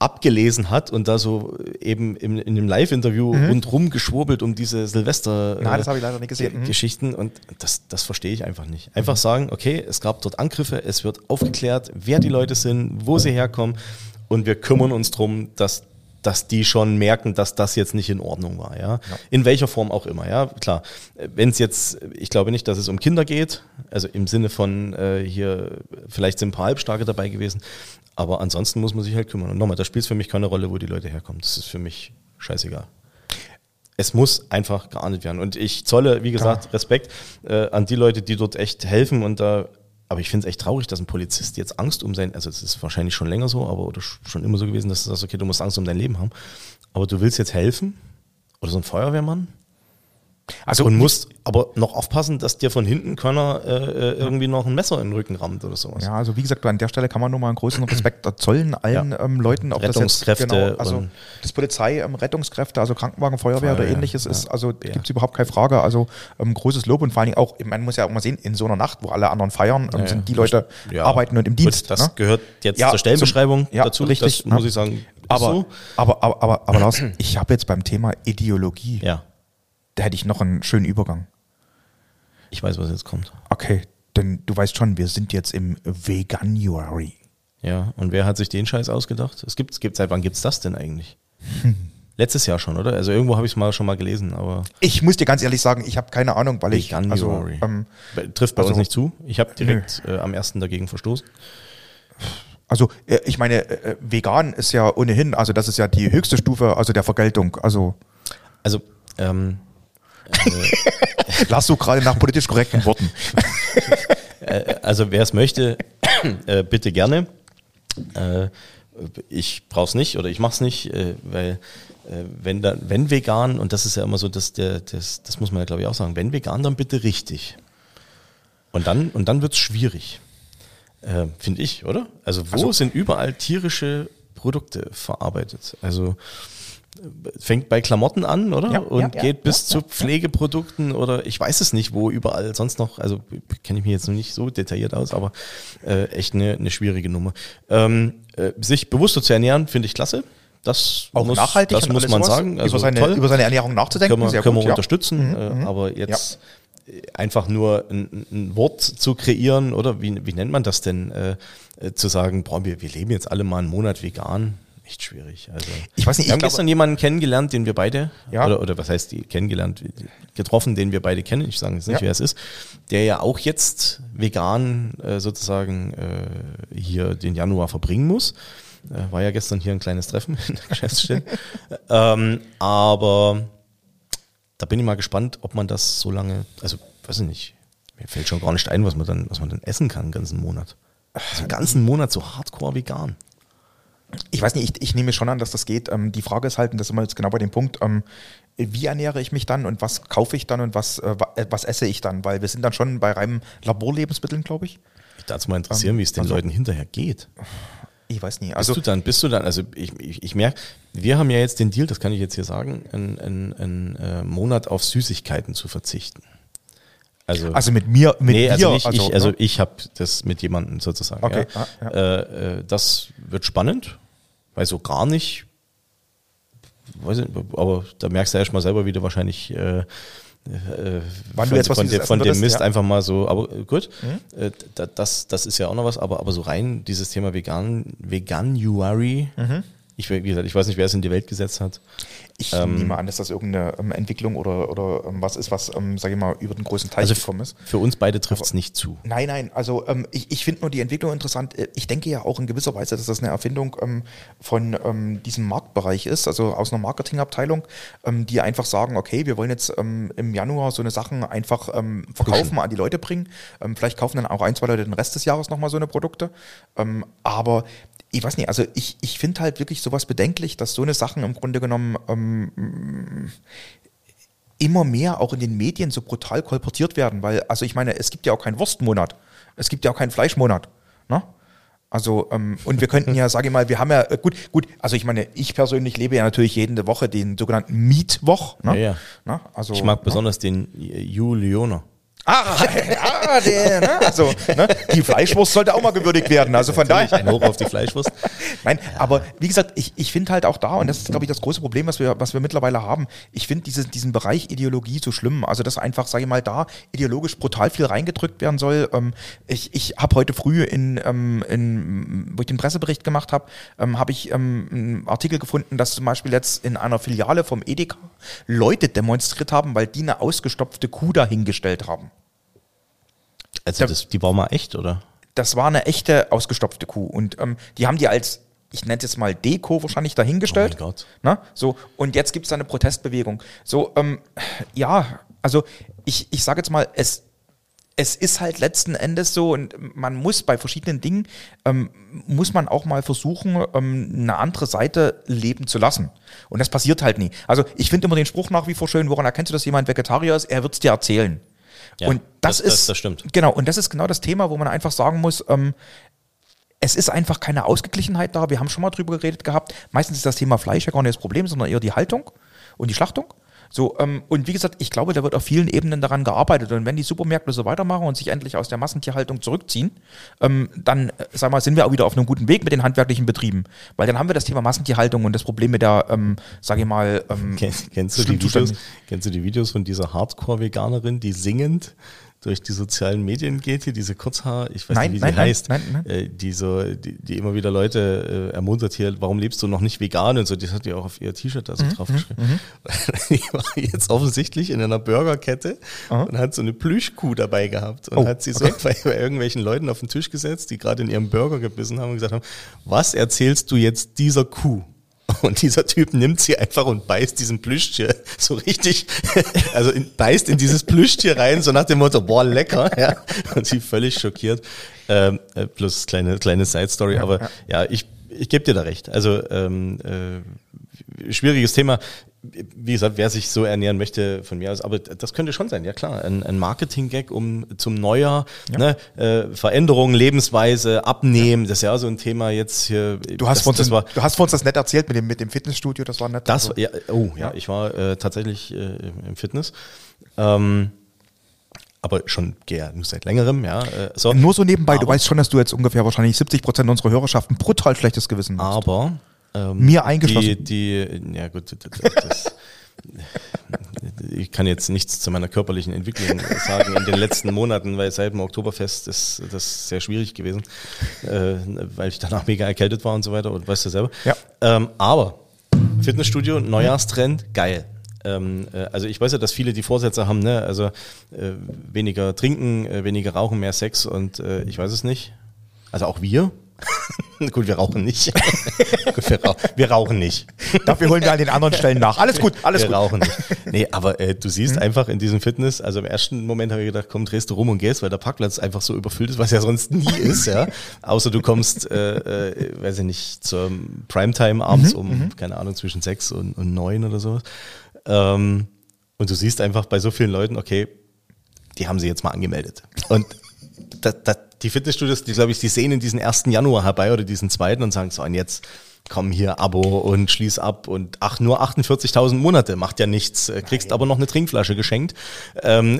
abgelesen hat und da so eben im, in dem Live-Interview rundrum geschwurbelt um diese Silvester Mhm. Nein, das habe ich leider nicht gesehen. Mhm. Geschichten und das, das verstehe ich einfach nicht. Einfach sagen, okay, es gab dort Angriffe, es wird aufgeklärt, wer die Leute sind, wo sie herkommen und wir kümmern uns drum, dass dass die schon merken, dass das jetzt nicht in Ordnung war, ja. In welcher Form auch immer, ja. Klar, wenn es jetzt, ich glaube nicht, dass es um Kinder geht, also im Sinne von äh, hier, vielleicht sind ein paar Halbstarke dabei gewesen, aber ansonsten muss man sich halt kümmern. Und nochmal, da spielt es für mich keine Rolle, wo die Leute herkommen. Das ist für mich scheißegal. Es muss einfach geahndet werden. Und ich zolle, wie gesagt, Respekt äh, an die Leute, die dort echt helfen und da. aber ich finde es echt traurig, dass ein Polizist jetzt Angst um sein, also es ist wahrscheinlich schon länger so, aber oder sch- schon immer so gewesen, dass du sagst, okay, du musst Angst um dein Leben haben. Aber du willst jetzt helfen? Oder so ein Feuerwehrmann? Also und musst aber noch aufpassen, dass dir von hinten keiner äh, äh, irgendwie noch ein Messer in den Rücken rammt oder sowas. Ja, also wie gesagt, an der Stelle kann man nur mal einen großen Respekt zollen allen Ja. ähm, Leuten, ob Rettungskräfte das jetzt, genau, also und- das Polizei, ähm, Rettungskräfte, also Krankenwagen, Feuerwehr oder Feuerwehr, ähnliches ist, ja. also Ja. gibt es überhaupt keine Frage. Also ähm, großes Lob und vor allen Dingen auch, man muss ja auch mal sehen, in so einer Nacht, wo alle anderen feiern, ähm, sind die. Leute arbeiten und im Dienst. Gut, das ne? gehört jetzt zur Stellenbeschreibung zum- ja, dazu. richtig, das muss ich sagen. ist Aber, so. aber, aber, aber, aber Lars, ich habe jetzt beim Thema Ideologie, Ja, da hätte ich noch einen schönen Übergang. ich weiß, was jetzt kommt. Okay, denn du weißt schon, wir sind jetzt im Veganuary. Ja, und wer hat sich den Scheiß ausgedacht? Es gibt, es gibt, seit wann gibt's das denn eigentlich? Hm. Letztes Jahr schon, oder? Also irgendwo habe ich es mal schon mal gelesen, aber Ich muss dir ganz ehrlich sagen, ich habe keine Ahnung, weil ich also, ähm, trifft bei also- uns nicht zu. Ich habe direkt äh, am ersten dagegen verstoßen. also äh, ich meine, äh, vegan ist ja ohnehin, also das ist ja die höchste Stufe, also der Vergeltung. Also Also ähm, lass du gerade nach politisch korrekten Worten. Also wer es möchte, äh, bitte gerne. Äh, ich brauche es nicht oder ich mache es nicht, äh, weil äh, wenn, dann, wenn vegan, und das ist ja immer so, dass der, das, das muss man ja glaube ich auch sagen, wenn vegan, dann bitte richtig. Und dann, und dann wird's schwierig. Äh, Finde ich, oder? Also wo Also- sind überall tierische Produkte verarbeitet? Also äh, fängt bei Klamotten an, oder? Ja, und ja, ja, geht bis ja, zu ja, ja. Pflegeprodukten oder ich weiß es nicht, wo überall sonst noch, also kenne ich mich jetzt noch nicht so detailliert aus, aber äh, echt eine, eine schwierige Nummer. Ähm, äh, sich bewusster zu ernähren, finde ich klasse. Das Auch muss, nachhaltig das muss man sagen. Also über, seine, toll über seine Ernährung nachzudenken. können wir, sehr können gut, wir unterstützen, äh, aber jetzt äh, einfach nur ein, ein Wort zu kreieren oder wie, wie nennt man das denn, äh, äh, zu sagen, boah, wir, wir leben jetzt alle mal einen Monat vegan, echt schwierig. Also Ich weiß nicht, wir ich haben glaube- gestern jemanden kennengelernt, den wir beide, Ja. oder, oder was heißt die kennengelernt, getroffen, den wir beide kennen, ich sage jetzt nicht, Ja. wer es ist, der ja auch jetzt vegan äh, sozusagen äh, hier den Januar verbringen muss. Äh, war ja gestern hier ein kleines Treffen in der Geschäftsstelle. ähm, aber da bin ich mal gespannt, ob man das so lange, also weiß ich nicht, mir fällt schon gar nicht ein, was man dann, was man dann essen kann den ganzen Monat. Also den ganzen Monat so hardcore vegan. Ich weiß nicht, ich, ich nehme schon an, dass das geht. Ähm, die Frage ist halt, und das sind wir jetzt genau bei dem Punkt, ähm, wie ernähre ich mich dann und was kaufe ich dann und was, äh, äh, was esse ich dann? Weil wir sind dann schon bei reinem Laborlebensmitteln, glaube ich. Ich dazu mal interessieren, wie es den also- Leuten hinterher geht. Ich weiß nicht. Also Also, bist du dann, bist du dann, also ich, ich, ich merke, wir haben ja jetzt den Deal, das kann ich jetzt hier sagen, einen, einen, einen äh, Monat auf Süßigkeiten zu verzichten. Also, also mit mir, mit nee, also nicht ich, also ne? ich habe das mit jemandem sozusagen. Okay, ja. ah, ja. Äh, äh, das wird spannend, weil so gar nicht, weiß ich, aber da merkst du ja erst mal selber, wie du wahrscheinlich äh, äh, Wann du von, jetzt was von, von dem Mist ja. Mhm. einfach mal so, aber äh, gut, äh, da, das, das ist ja auch noch was, aber, aber so rein dieses Thema vegan, Veganuary, Mhm. Ich, wie gesagt, ich weiß nicht, wer es in die Welt gesetzt hat. ich ähm, nehme an, dass das irgendeine ähm, Entwicklung oder, oder ähm, was ist, was, ähm, sage ich mal, über den großen Teich Also gekommen ist. für uns beide trifft es nicht zu. Nein, nein, also ähm, ich, ich finde nur die Entwicklung interessant. Äh, Ich denke ja auch in gewisser Weise, dass das eine Erfindung ähm, von ähm, diesem Marktbereich ist, also aus einer Marketingabteilung, die einfach sagen, okay, wir wollen jetzt im Januar so eine Sachen einfach verkaufen, an die Leute bringen. Vielleicht kaufen dann auch ein, zwei Leute den Rest des Jahres nochmal so eine Produkte. Aber ich weiß nicht, also ich, ich finde halt wirklich sowas bedenklich, dass so eine Sachen im Grunde genommen ähm, immer mehr auch in den Medien so brutal kolportiert werden, weil, also ich meine, es gibt ja auch keinen Wurstmonat, es gibt ja auch keinen Fleischmonat, ne? Also, ähm, und wir könnten ja, sage ich mal, wir haben ja, äh, gut, gut, also ich meine, ich persönlich lebe ja natürlich jede Woche den sogenannten Mietwoch, ne? Ja, ja. Ne? Also, Ich mag ne? besonders den Julioner. Ah, ja, der, ne? Also, ne? die Fleischwurst sollte auch mal gewürdigt werden. Also von daher. Ein Hoch auf die Fleischwurst. Nein, aber wie gesagt, ich, ich finde halt auch da, und das ist, glaube ich, das große Problem, was wir, was wir mittlerweile haben, ich finde diese, diesen Bereich Ideologie so schlimm. Also, dass einfach, sage ich mal, da ideologisch brutal viel reingedrückt werden soll. Ähm, ich ich habe heute früh, in, ähm, in, wo ich den Pressebericht gemacht habe, ähm, habe ich ähm, einen Artikel gefunden, dass zum Beispiel jetzt in einer Filiale vom Edeka Leute demonstriert haben, weil die eine ausgestopfte Kuh dahingestellt haben. Also das, die war mal echt, oder? das war eine echte ausgestopfte Kuh. Und ähm, die haben die als, ich nenne es jetzt mal Deko wahrscheinlich dahingestellt. Oh mein Gott. Na, so, und jetzt gibt es da eine Protestbewegung. So, ähm, ja, also ich, ich sage jetzt mal, es, es ist halt letzten Endes so und man muss bei verschiedenen Dingen, ähm, muss man auch mal versuchen, ähm, eine andere Seite leben zu lassen. Und das passiert halt nie. Also ich finde immer den Spruch nach wie vor schön, woran erkennst du, dass jemand Vegetarier ist? Er wird es dir erzählen. Ja, und das, das- das- ist das stimmt. Genau, und das ist genau das Thema, wo man einfach sagen muss, ähm, es ist einfach keine Ausgeglichenheit da. Wir haben schon mal drüber geredet gehabt. Meistens ist das Thema Fleisch ja gar nicht das Problem, sondern eher die Haltung und die Schlachtung. So, ähm, und wie gesagt, ich glaube, da wird auf vielen Ebenen daran gearbeitet. Und wenn die Supermärkte so weitermachen und sich endlich aus der Massentierhaltung zurückziehen, ähm, dann, äh, sag mal, sind wir auch wieder auf einem guten Weg mit den handwerklichen Betrieben. Weil dann haben wir das Thema Massentierhaltung und das Problem mit der, ähm, sage ich mal, ähm, Kennst, kennst, du die. Videos, kennst du die Videos von dieser Hardcore-Veganerin, die singend durch die sozialen Medien geht, hier diese Kurzhaar, ich weiß Nein, nicht, wie nein, sie nein, heißt, nein, nein. Äh, die so, die, die immer wieder Leute äh, ermuntert hier, warum lebst du noch nicht vegan und so, das hat die auch auf ihr T-Shirt da so Mhm, drauf geschrieben. die war jetzt offensichtlich in einer Burgerkette und hat so eine Plüschkuh dabei gehabt und Oh, hat sie okay. so bei, bei irgendwelchen Leuten auf den Tisch gesetzt, die gerade in ihrem Burger gebissen haben und gesagt haben, was erzählst du jetzt dieser Kuh? Und dieser Typ nimmt sie einfach und beißt diesen Plüschtier so richtig, also in, beißt in dieses Plüschtier rein, so nach dem Motto, boah, lecker, ja. Und sie völlig schockiert. Ähm, äh, plus kleine, kleine Side-Story, aber ja, ich, ich gebe dir da recht. Also ähm, äh, schwieriges Thema. Wie gesagt, wer sich so ernähren möchte von mir aus, aber das könnte schon sein, ja klar, ein, ein Marketing-Gag um zum Neujahr, ne, äh, Veränderungen, Lebensweise, Abnehmen, das ist ja so ein Thema jetzt hier. Du hast, das, uns, das war, du hast uns das nett erzählt mit dem, mit dem Fitnessstudio, das war nett. das, Also, ja, oh ja, ich war äh, tatsächlich äh, im Fitness. Ähm, aber schon ja, nur seit längerem, ja. Äh, so. Nur so nebenbei, du Aber- weißt schon, dass du jetzt ungefähr wahrscheinlich 70 Prozent unserer Hörerschaft ein brutal schlechtes Gewissen hast. Aber ähm, Mir eingeschlossen. Die, die, ja gut, das, ich kann jetzt nichts zu meiner körperlichen Entwicklung sagen in den letzten Monaten, weil seit dem Oktoberfest ist das sehr schwierig gewesen, äh, weil ich danach mega erkältet war und so weiter und weißt du selber. Ja. Ähm, aber Fitnessstudio, Neujahrstrend, geil. Ähm, äh, also ich weiß ja, dass viele die Vorsätze haben, ne? also äh, weniger trinken, äh, weniger rauchen, mehr Sex und äh, ich weiß es nicht. Also auch wir. Gut, wir rauchen nicht. Gut, wir, rauch, wir rauchen nicht. Dafür holen wir an den anderen Stellen nach. Alles gut, alles wir gut. rauchen nicht. Nee, aber äh, du siehst einfach in diesem Fitness, also im ersten Moment habe ich gedacht, komm, drehst du rum und gehst, weil der Parkplatz einfach so überfüllt ist, was ja sonst nie ist, ja. Außer du kommst, äh, äh, weiß ich nicht, zur Primetime abends um, keine Ahnung, zwischen sechs und, und neun oder sowas. Ähm, und du siehst einfach bei so vielen Leuten, okay, die haben sie jetzt mal angemeldet. Und da, da, die Fitnessstudios, die glaube ich, die sehen in diesen 1. Januar herbei oder diesen zweiten und sagen so, und jetzt komm hier Abo und schließ ab und ach, nur 48.000 Monate, macht ja nichts, äh, kriegst aber noch eine Trinkflasche geschenkt. Ähm,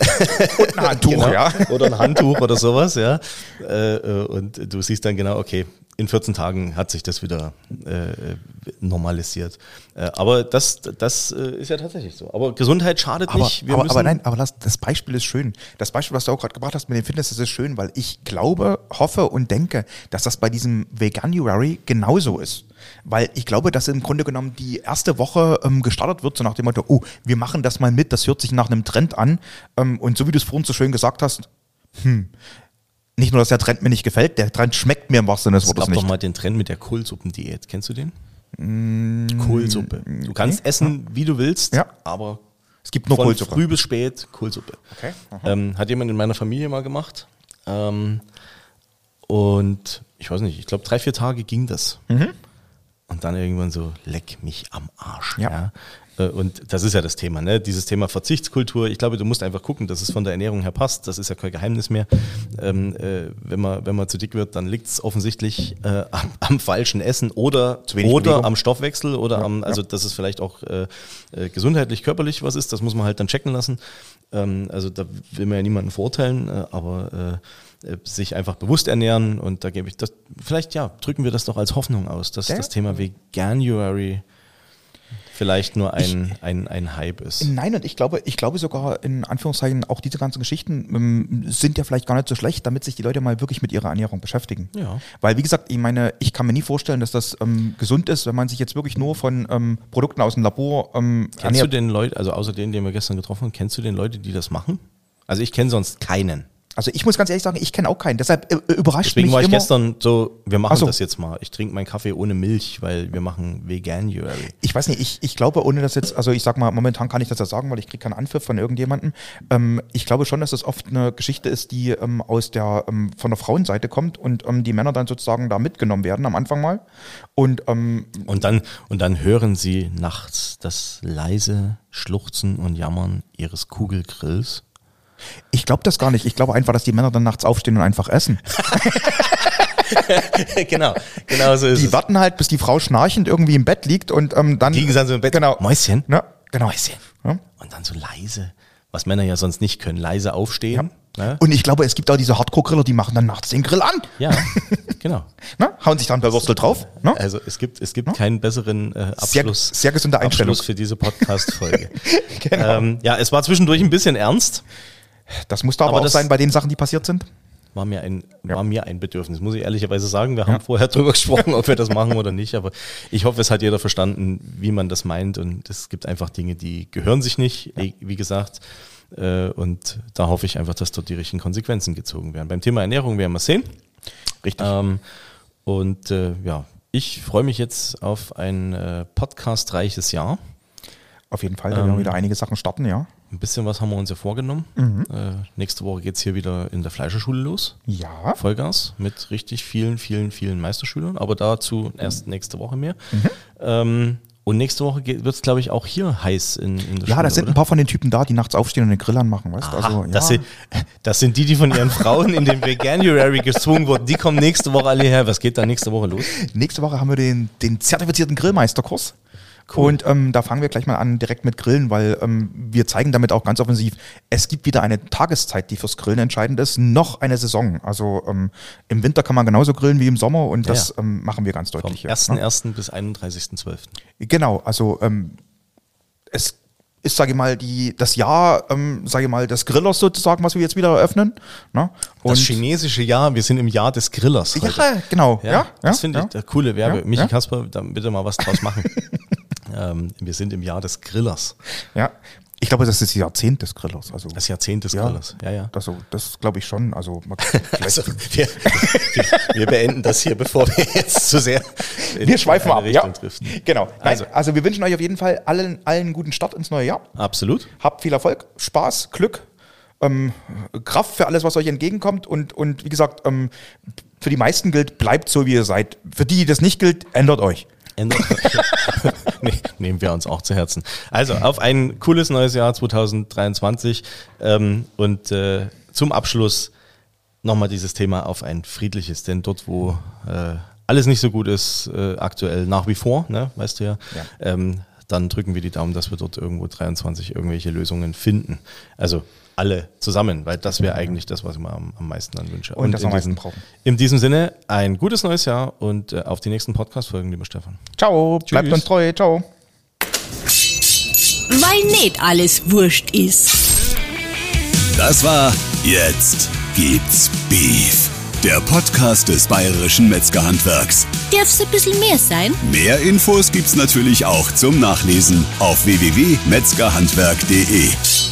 Und ein Handtuch, genau. ja. Oder ein Handtuch oder sowas, ja. Äh, äh, und du siehst dann genau, okay, in 14 Tagen hat sich das wieder äh, normalisiert. Äh, aber das, das äh, ist ja tatsächlich so. Aber Gesundheit schadet Aber, nicht. Wir aber, aber nein, aber das, das Beispiel ist schön. Das Beispiel, was du auch gerade gebracht hast mit dem Fitness, das ist schön, weil ich glaube, hoffe und denke, dass das bei diesem Veganuary genauso ist. Weil ich glaube, dass im Grunde genommen die erste Woche ähm, gestartet wird, so nach dem Motto, oh, wir machen das mal mit, das hört sich nach einem Trend an. Ähm, und so wie du es vorhin so schön gesagt hast, hm, nicht nur, dass der Trend mir nicht gefällt, der Trend schmeckt mir im wahrsten Sinne des Es Wortes gab doch nicht. mal den Trend mit der Kohlsuppendiät. Kennst du den? Kohlsuppe. Du kannst essen, wie du willst, Mm, Ja. aber Es gibt nur von Kohlsuppe. früh bis spät Kohlsuppe. Okay, Ähm, hat jemand in meiner Familie mal gemacht. Ähm, und ich weiß nicht, ich glaube drei, vier Tage ging das. Und dann irgendwann so, leck mich am Arsch. Ja. Ja. Äh, Und das ist ja das Thema, ne? Dieses Thema Verzichtskultur. Ich glaube, du musst einfach gucken, dass es von der Ernährung her passt. Das ist ja kein Geheimnis mehr. Ähm, äh, wenn, man, wenn man zu dick wird, dann liegt es offensichtlich äh, am, am falschen Essen oder, Zu wenig oder Bewegung. am Stoffwechsel oder Ja, am, also ja. dass es vielleicht auch äh, äh, gesundheitlich, körperlich was ist. Das muss man halt dann checken lassen. Ähm, also da will man ja niemanden verurteilen, äh, aber sich einfach bewusst ernähren und da gebe ich das, vielleicht ja, drücken wir das doch als Hoffnung aus, dass Ja. das Thema Veganuary vielleicht nur ein, ein, ein Hype ist. Nein, und ich glaube, ich glaube sogar in Anführungszeichen auch diese ganzen Geschichten ähm, sind ja vielleicht gar nicht so schlecht, damit sich die Leute mal wirklich mit ihrer Ernährung beschäftigen. Ja. Weil wie gesagt, ich meine, ich kann mir nie vorstellen, dass das ähm, gesund ist, wenn man sich jetzt wirklich nur von ähm, Produkten aus dem Labor ähm, Kennst du ernährt. den Leute, also außer denen, den wir gestern getroffen haben, kennst du den Leute, die das machen? Also ich kenne sonst keinen. Also ich muss ganz ehrlich sagen, ich kenne auch keinen. Deshalb äh, überrascht Deswegen mich war ich immer. gestern so, wir machen Ach so. das jetzt mal. Ich trinke meinen Kaffee ohne Milch, weil wir machen Veganuary. Ich weiß nicht, ich, ich glaube, ohne das jetzt, also ich sag mal, momentan kann ich das ja sagen, weil ich kriege keinen Anpfiff von irgendjemandem. Ähm, ich glaube schon, dass das oft eine Geschichte ist, die ähm, aus der, ähm, von der Frauenseite kommt und ähm, die Männer dann sozusagen da mitgenommen werden am Anfang mal. Und ähm, Und dann, und dann hören sie nachts das leise Schluchzen und Jammern ihres Kugelgrills. Ich glaube das gar nicht. Ich glaube einfach, dass die Männer dann nachts aufstehen und einfach essen. genau, genau so ist Die warten halt, bis die Frau schnarchend irgendwie im Bett liegt und ähm, dann. Liegen sie dann so im Bett. Genau. Mäuschen. Ja, genau. Mäuschen. Ja. Und dann so leise, was Männer ja sonst nicht können, leise aufstehen. Ne? Und ich glaube, es gibt auch diese Hardcore-Griller, die machen dann nachts den Grill an. Ja, genau. Ne? Hauen sich dann bei Würstel drauf. Ne? Also es gibt, es gibt keinen besseren äh, Sehr, Abschluss, sehr gesunde Einstellung. Abschluss für diese Podcast-Folge. Genau. ähm, ja, es war zwischendurch ein bisschen ernst. Das muss da aber, Aber auch sein bei den Sachen, die passiert sind. War mir ein, Ja. war mir ein Bedürfnis, muss ich ehrlicherweise sagen. Wir haben vorher drüber gesprochen, ob wir das machen oder nicht, aber ich hoffe, es hat jeder verstanden, wie man das meint und es gibt einfach Dinge, die gehören sich nicht, eh, wie gesagt. Äh, Und da hoffe ich einfach, dass dort die richtigen Konsequenzen gezogen werden. Beim Thema Ernährung werden wir sehen. Richtig. Ähm, und äh, ja, ich freue mich jetzt auf ein äh, podcastreiches Jahr. Auf jeden Fall, da Ähm, werden wieder einige Sachen starten, ja. Ein bisschen was haben wir uns ja vorgenommen. Mhm. Äh, nächste Woche geht's hier wieder in der Fleischerschule los. Ja. Vollgas mit richtig vielen, vielen, vielen Meisterschülern, aber dazu erst nächste Woche mehr. Mhm. Ähm, Und nächste Woche wird es, glaube ich, auch hier heiß in, in der Ja, Schule, das sind oder? ein paar von den Typen da, die nachts aufstehen und den Grill anmachen, weißt du? Also, ja. das, sind, das sind die, die von ihren Frauen in den Veganuary gezwungen wurden. Die kommen nächste Woche alle her. Was geht da nächste Woche los? Nächste Woche haben wir den, den zertifizierten Grillmeisterkurs. Und ähm, da fangen wir gleich mal an direkt mit Grillen, weil ähm, wir zeigen damit auch ganz offensiv, es gibt wieder eine Tageszeit, die fürs Grillen entscheidend ist, noch eine Saison. Also ähm, im Winter kann man genauso grillen wie im Sommer und das Ja. ähm, machen wir ganz Vom deutlich. hier, 1.1. bis 31.12. Genau, also ähm, es ist, sage ich mal, die, das Jahr, ähm, sage ich mal, des Grillers sozusagen, was wir jetzt wieder eröffnen. Ne? Und Das chinesische Jahr, wir sind im Jahr des Grillers. Heute. ja, genau. Ja, ja, das finde ja. ich der coole Werbe. Michi. Kasper, da bitte mal was draus machen. ähm, wir sind im Jahr des Grillers. Ja. Ich glaube, das ist das Jahrzehnt des Grillers. Also, Das Jahrzehnt des ja, Grillers. Ja, ja. Also, das glaube ich schon. Also, Also, wir, wir, wir beenden das hier, bevor wir jetzt zu sehr in wir schweifen ab. Ja. Richtung driften. Genau. Nein, Also- also, wir wünschen euch auf jeden Fall allen, allen guten Start ins neue Jahr. Absolut. Habt viel Erfolg, Spaß, Glück, ähm, Kraft für alles, was euch entgegenkommt. Und, und wie gesagt, ähm, für die meisten gilt, bleibt so, wie ihr seid. Für die, die das nicht gilt, ändert euch. Ändert nee, nehmen wir uns auch zu Herzen. Also auf ein cooles neues Jahr 2023 ähm, und äh, zum Abschluss nochmal dieses Thema auf ein friedliches, denn dort, wo äh, alles nicht so gut ist, äh, aktuell nach wie vor, ne, weißt du ja, Ja. Ähm, dann drücken wir die Daumen, dass wir dort irgendwo 23 irgendwelche Lösungen finden. Also alle zusammen, weil das wäre eigentlich das, was ich mir am, am meisten dann wünsche. Und das in am meisten diesem, brauchen. In diesem Sinne, ein gutes neues Jahr und äh, auf die nächsten Podcast-Folgen, lieber Stefan. Ciao, bleibt Tschüss. uns treu. Ciao. Weil nicht alles wurscht ist. Das war Jetzt gibt's Beef. Der Podcast des bayerischen Metzgerhandwerks. Darf's ein bisschen mehr sein? Mehr Infos gibt's natürlich auch zum Nachlesen auf www.metzgerhandwerk.de.